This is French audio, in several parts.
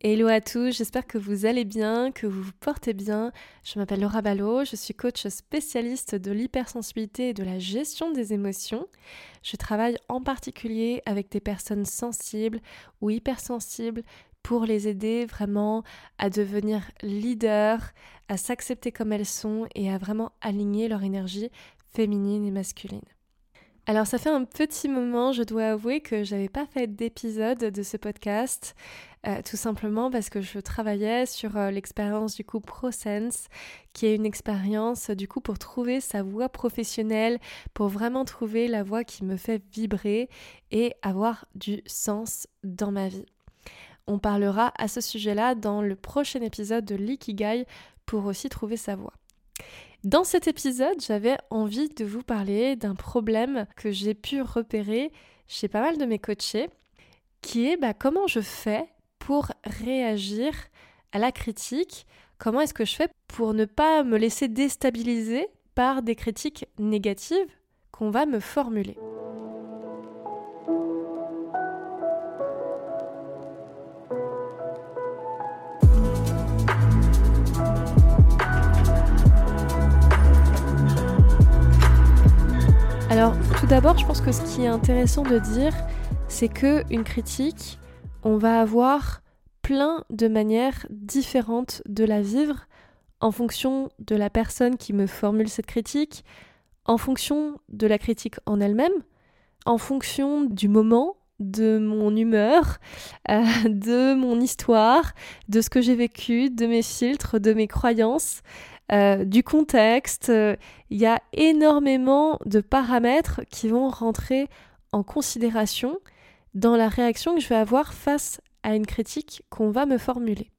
Hello à tous, j'espère que vous allez bien, que vous vous portez bien. Je m'appelle Laura Ballot, je suis coach spécialiste de l'hypersensibilité et de la gestion des émotions. Je travaille en particulier avec des personnes sensibles ou hypersensibles pour les aider vraiment à devenir leaders, à s'accepter comme elles sont et à vraiment aligner leur énergie féminine et masculine. Alors ça fait un petit moment, je dois avouer que j'avais pas fait d'épisode de ce podcast, euh, tout simplement parce que je travaillais sur euh, l'expérience du coup ProSense, qui est une expérience du coup pour trouver sa voix professionnelle, pour vraiment trouver la voix qui me fait vibrer et avoir du sens dans ma vie. On parlera à ce sujet-là dans le prochain épisode de l'Ikigai pour aussi trouver sa voix. Dans cet épisode, j'avais envie de vous parler d'un problème que j'ai pu repérer chez pas mal de mes coachés, qui est bah, comment je fais pour réagir à la critique, comment est-ce que je fais pour ne pas me laisser déstabiliser par des critiques négatives qu'on va me formuler? Alors, tout d'abord, je pense que ce qui est intéressant de dire, c'est que une critique, on va avoir plein de manières différentes de la vivre en fonction de la personne qui me formule cette critique, en fonction de la critique en elle-même, en fonction du moment, de mon humeur, euh, de mon histoire, de ce que j'ai vécu, de mes filtres, de mes croyances. Euh, du contexte. Il y a énormément de paramètres qui vont rentrer en considération dans la réaction que je vais avoir face à une critique qu'on va me formuler.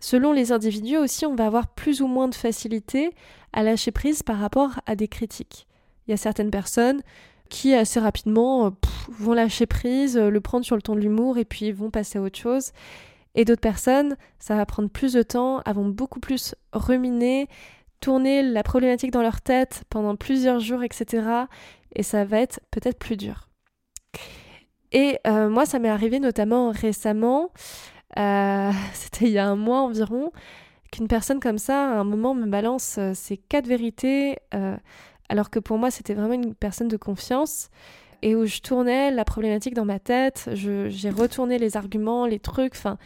Selon les individus aussi, on va avoir plus ou moins de facilité à lâcher prise par rapport à des critiques. Il y a certaines personnes qui assez rapidement euh, vont lâcher prise, le prendre sur le ton de l'humour et puis vont passer à autre chose. Et d'autres personnes, ça va prendre plus de temps, vont beaucoup plus ruminer, tourner la problématique dans leur tête pendant plusieurs jours, etc. Et ça va être peut-être plus dur. Et euh, moi, ça m'est arrivé notamment récemment, euh, c'était il y a un mois environ, qu'une personne comme ça, à un moment, me balance euh, ses quatre vérités, alors que pour moi, c'était vraiment une personne de confiance. Et où je tournais la problématique dans ma tête, j'ai retourné les arguments, les trucs, enfin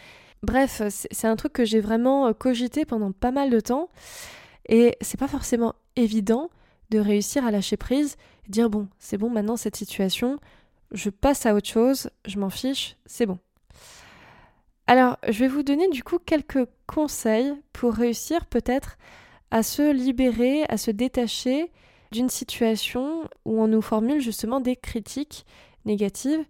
bref, c'est un truc que j'ai vraiment cogité pendant pas mal de temps. Et c'est pas forcément évident de réussir à lâcher prise, dire bon, c'est bon maintenant cette situation, je passe à autre chose, je m'en fiche, c'est bon. Alors, je vais vous donner du coup quelques conseils pour réussir peut-être à se libérer, à se détacher d'une situation où on nous formule justement des critiques négatives.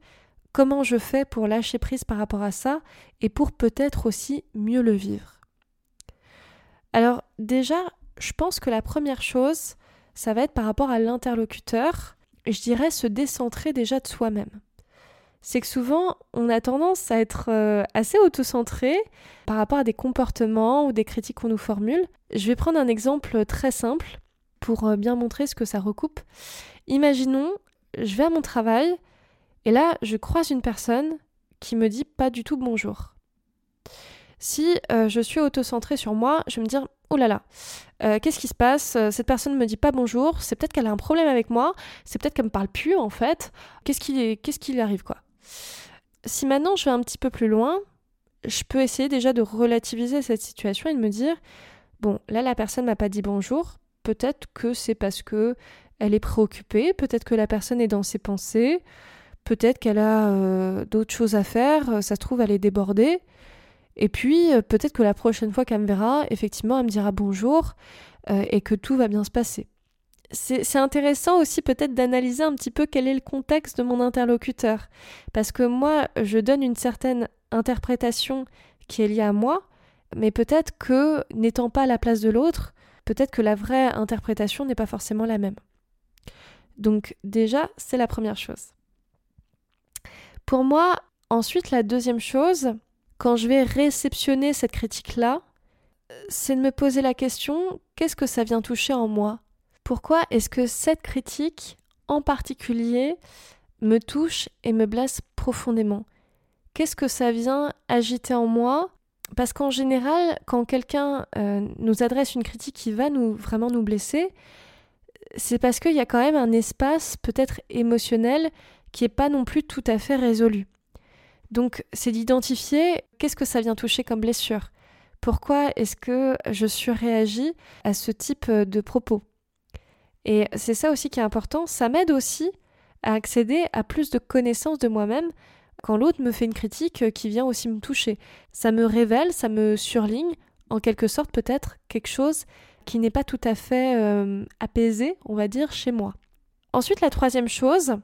Comment je fais pour lâcher prise par rapport à ça et pour peut-être aussi mieux le vivre? Alors déjà, je pense que la première chose, ça va être par rapport à l'interlocuteur, je dirais se décentrer déjà de soi-même. C'est que souvent, on a tendance à être euh, assez autocentré par rapport à des comportements ou des critiques qu'on nous formule. Je vais prendre un exemple très simple pour euh, bien montrer ce que ça recoupe. Imaginons, je vais à mon travail et là, je croise une personne qui me dit pas du tout bonjour. Si euh, je suis auto-centrée sur moi, je vais me dire oh là là, euh, qu'est-ce qui se passe? Cette personne ne me dit pas bonjour, c'est peut-être qu'elle a un problème avec moi, c'est peut-être qu'elle me parle plus en fait. Qu'est-ce qui, qu'est-ce qui lui arrive quoi? Si maintenant je vais un petit peu plus loin, je peux essayer déjà de relativiser cette situation et de me dire bon, là la personne m'a pas dit bonjour, peut-être que c'est parce que elle est préoccupée, peut-être que la personne est dans ses pensées, peut-être qu'elle a euh, d'autres choses à faire, euh, ça se trouve elle est débordée. Et puis euh, peut-être que la prochaine fois qu'elle me verra, effectivement, elle me dira bonjour et que tout va bien se passer. C'est intéressant aussi peut-être d'analyser un petit peu quel est le contexte de mon interlocuteur. Parce que moi, je donne une certaine interprétation qui est liée à moi, mais peut-être que n'étant pas à la place de l'autre, peut-être que la vraie interprétation n'est pas forcément la même. Donc déjà, c'est la première chose. Pour moi, ensuite, la deuxième chose, quand je vais réceptionner cette critique-là, c'est de me poser la question, qu'est-ce que ça vient toucher en moi? Pourquoi est-ce que cette critique en particulier me touche et me blesse profondément? Qu'est-ce que ça vient agiter en moi? Parce qu'en général, quand quelqu'un euh, nous adresse une critique qui va nous vraiment nous blesser, c'est parce qu'il y a quand même un espace peut-être émotionnel qui n'est pas non plus tout à fait résolu. Donc c'est d'identifier qu'est-ce que ça vient toucher comme blessure. Pourquoi est-ce que je surréagis à ce type de propos? Et c'est ça aussi qui est important, ça m'aide aussi à accéder à plus de connaissances de moi-même quand l'autre me fait une critique qui vient aussi me toucher. Ça me révèle, ça me surligne, en quelque sorte peut-être quelque chose qui n'est pas tout à fait euh, apaisé, on va dire, chez moi. Ensuite, la troisième chose,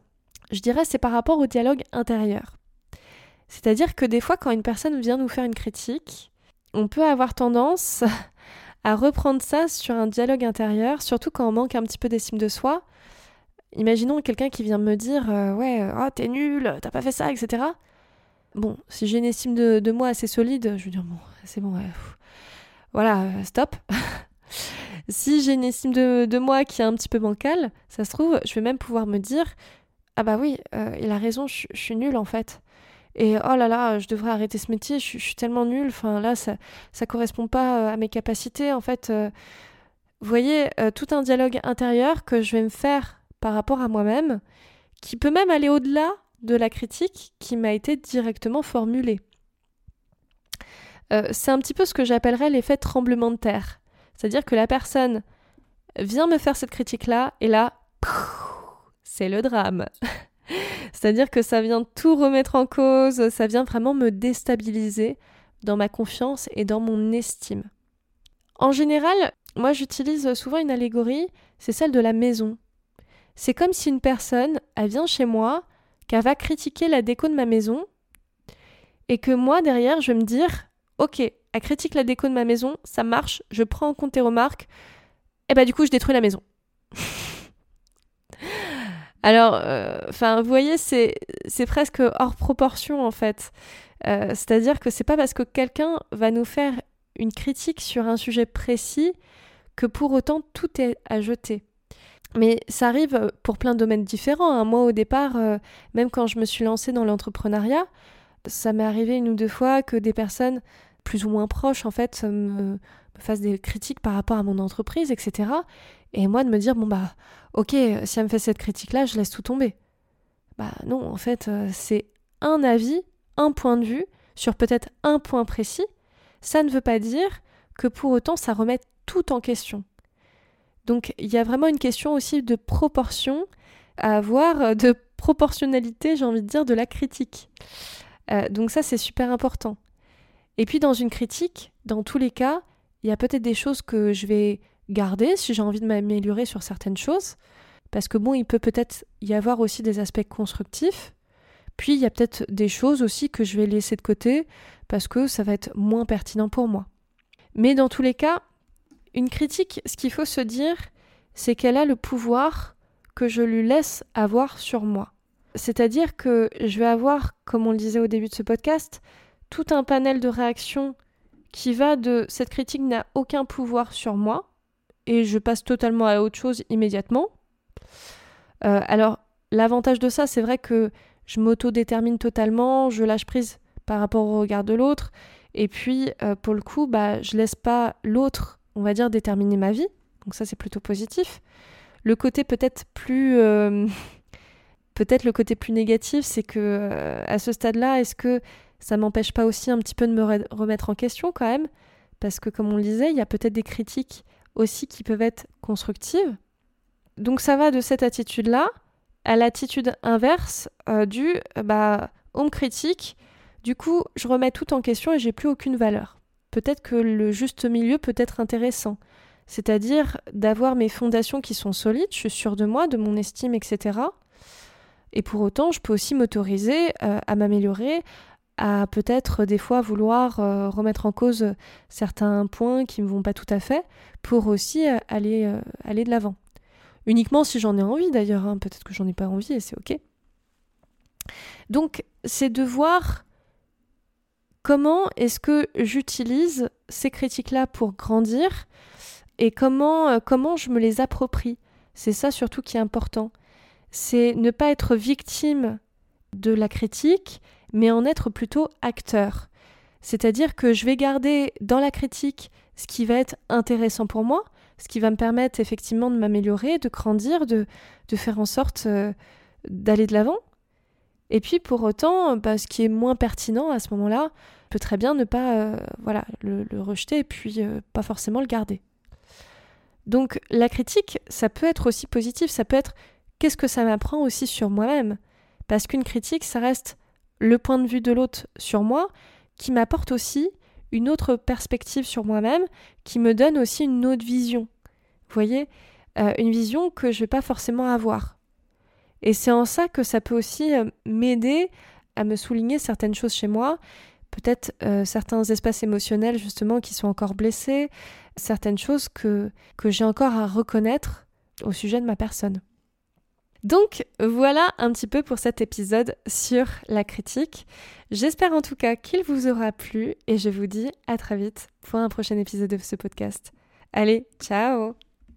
je dirais, c'est par rapport au dialogue intérieur. C'est-à-dire que des fois, quand une personne vient nous faire une critique, on peut avoir tendance à reprendre ça sur un dialogue intérieur, surtout quand on manque un petit peu d'estime de soi. Imaginons quelqu'un qui vient me dire euh, Ouais, oh, t'es nul, t'as pas fait ça, etc. Bon, si j'ai une estime de, moi assez solide, je vais dire Bon, c'est bon, voilà, euh, stop. si j'ai une estime de, moi qui est un petit peu bancale, ça se trouve, je vais même pouvoir me dire Ah bah oui, euh, il a raison, je, suis nulle en fait. Et oh là là, je devrais arrêter ce métier, je, suis tellement nulle, enfin là, ça, ça correspond pas euh, à mes capacités. En fait, euh. vous voyez, tout un dialogue intérieur que je vais me faire par rapport à moi-même, qui peut même aller au-delà de la critique qui m'a été directement formulée. c'est un petit peu ce que j'appellerais l'effet tremblement de terre. C'est-à-dire que la personne vient me faire cette critique-là, et là, c'est le drame. C'est-à-dire que ça vient tout remettre en cause, ça vient vraiment me déstabiliser dans ma confiance et dans mon estime. En général, moi j'utilise souvent une allégorie, c'est celle de la maison. C'est comme si une personne, elle vient chez moi, qu'elle va critiquer la déco de ma maison, et que moi derrière je vais me dire, ok, elle critique la déco de ma maison, ça marche, je prends en compte tes remarques, et bah du coup je détruis la maison. Alors, euh, enfin, vous voyez, c'est presque hors proportion en fait. Euh, c'est-à-dire que c'est pas parce que quelqu'un va nous faire une critique sur un sujet précis que pour autant tout est à jeter. Mais ça arrive pour plein de domaines différents. Hein. Moi, au départ, euh, même quand je me suis lancée dans l'entrepreneuriat, ça m'est arrivé une ou deux fois que des personnes plus ou moins proches, en fait, me, me fassent des critiques par rapport à mon entreprise, etc. Et moi, de me dire, bon, bah, ok, si elle me fait cette critique-là, je laisse tout tomber. Bah non, en fait, euh, c'est un avis, un point de vue sur peut-être un point précis. Ça ne veut pas dire que pour autant ça remette tout en question. Donc il y a vraiment une question aussi de proportion à avoir, euh, de proportionnalité, j'ai envie de dire, de la critique. Euh, donc ça, c'est super important. Et puis dans une critique, dans tous les cas, il y a peut-être des choses que je vais garder si j'ai envie de m'améliorer sur certaines choses. Parce que bon, il peut peut-être y avoir aussi des aspects constructifs. Puis il y a peut-être des choses aussi que je vais laisser de côté parce que ça va être moins pertinent pour moi. Mais dans tous les cas, une critique, ce qu'il faut se dire, c'est qu'elle a le pouvoir que je lui laisse avoir sur moi. C'est-à-dire que je vais avoir, comme on le disait au début de ce podcast, tout un panel de réactions qui va de cette critique n'a aucun pouvoir sur moi et je passe totalement à autre chose immédiatement. Euh, alors l'avantage de ça, c'est vrai que je m'auto-détermine totalement, je lâche prise par rapport au regard de l'autre et puis euh, pour le coup, bah, je laisse pas l'autre, on va dire, déterminer ma vie. Donc ça c'est plutôt positif. Le côté peut-être plus euh, peut-être le côté plus négatif, c'est que à ce stade-là, est-ce que ça m'empêche pas aussi un petit peu de me remettre en question quand même Parce que comme on le disait, il y a peut-être des critiques aussi qui peuvent être constructives. Donc ça va de cette attitude-là à l'attitude inverse euh, du bah on me critique, du coup je remets tout en question et j'ai plus aucune valeur. Peut-être que le juste milieu peut être intéressant, c'est-à-dire d'avoir mes fondations qui sont solides, je suis sûre de moi, de mon estime, etc. Et pour autant, je peux aussi m'autoriser euh, à m'améliorer, à peut-être des fois vouloir euh, remettre en cause certains points qui ne vont pas tout à fait pour aussi euh, aller, euh, aller de l'avant. Uniquement si j'en ai envie d'ailleurs, hein. peut-être que j'en ai pas envie et c'est ok. Donc c'est de voir comment est-ce que j'utilise ces critiques-là pour grandir et comment, comment je me les approprie. C'est ça surtout qui est important. C'est ne pas être victime de la critique mais en être plutôt acteur. C'est-à-dire que je vais garder dans la critique ce qui va être intéressant pour moi, ce qui va me permettre effectivement de m'améliorer, de grandir, de, de faire en sorte euh, d'aller de l'avant. Et puis pour autant, bah, ce qui est moins pertinent à ce moment-là, peut très bien ne pas euh, voilà, le, rejeter et puis euh, pas forcément le garder. Donc la critique, ça peut être aussi positif, ça peut être qu'est-ce que ça m'apprend aussi sur moi-même? Parce qu'une critique, ça reste le point de vue de l'autre sur moi, qui m'apporte aussi une autre perspective sur moi-même, qui me donne aussi une autre vision. Vous voyez euh, Une vision que je ne vais pas forcément avoir. Et c'est en ça que ça peut aussi euh, m'aider à me souligner certaines choses chez moi, peut-être euh, certains espaces émotionnels justement qui sont encore blessés, certaines choses que, que j'ai encore à reconnaître au sujet de ma personne. Donc voilà un petit peu pour cet épisode sur la critique. J'espère en tout cas qu'il vous aura plu et je vous dis à très vite pour un prochain épisode de ce podcast. Allez, ciao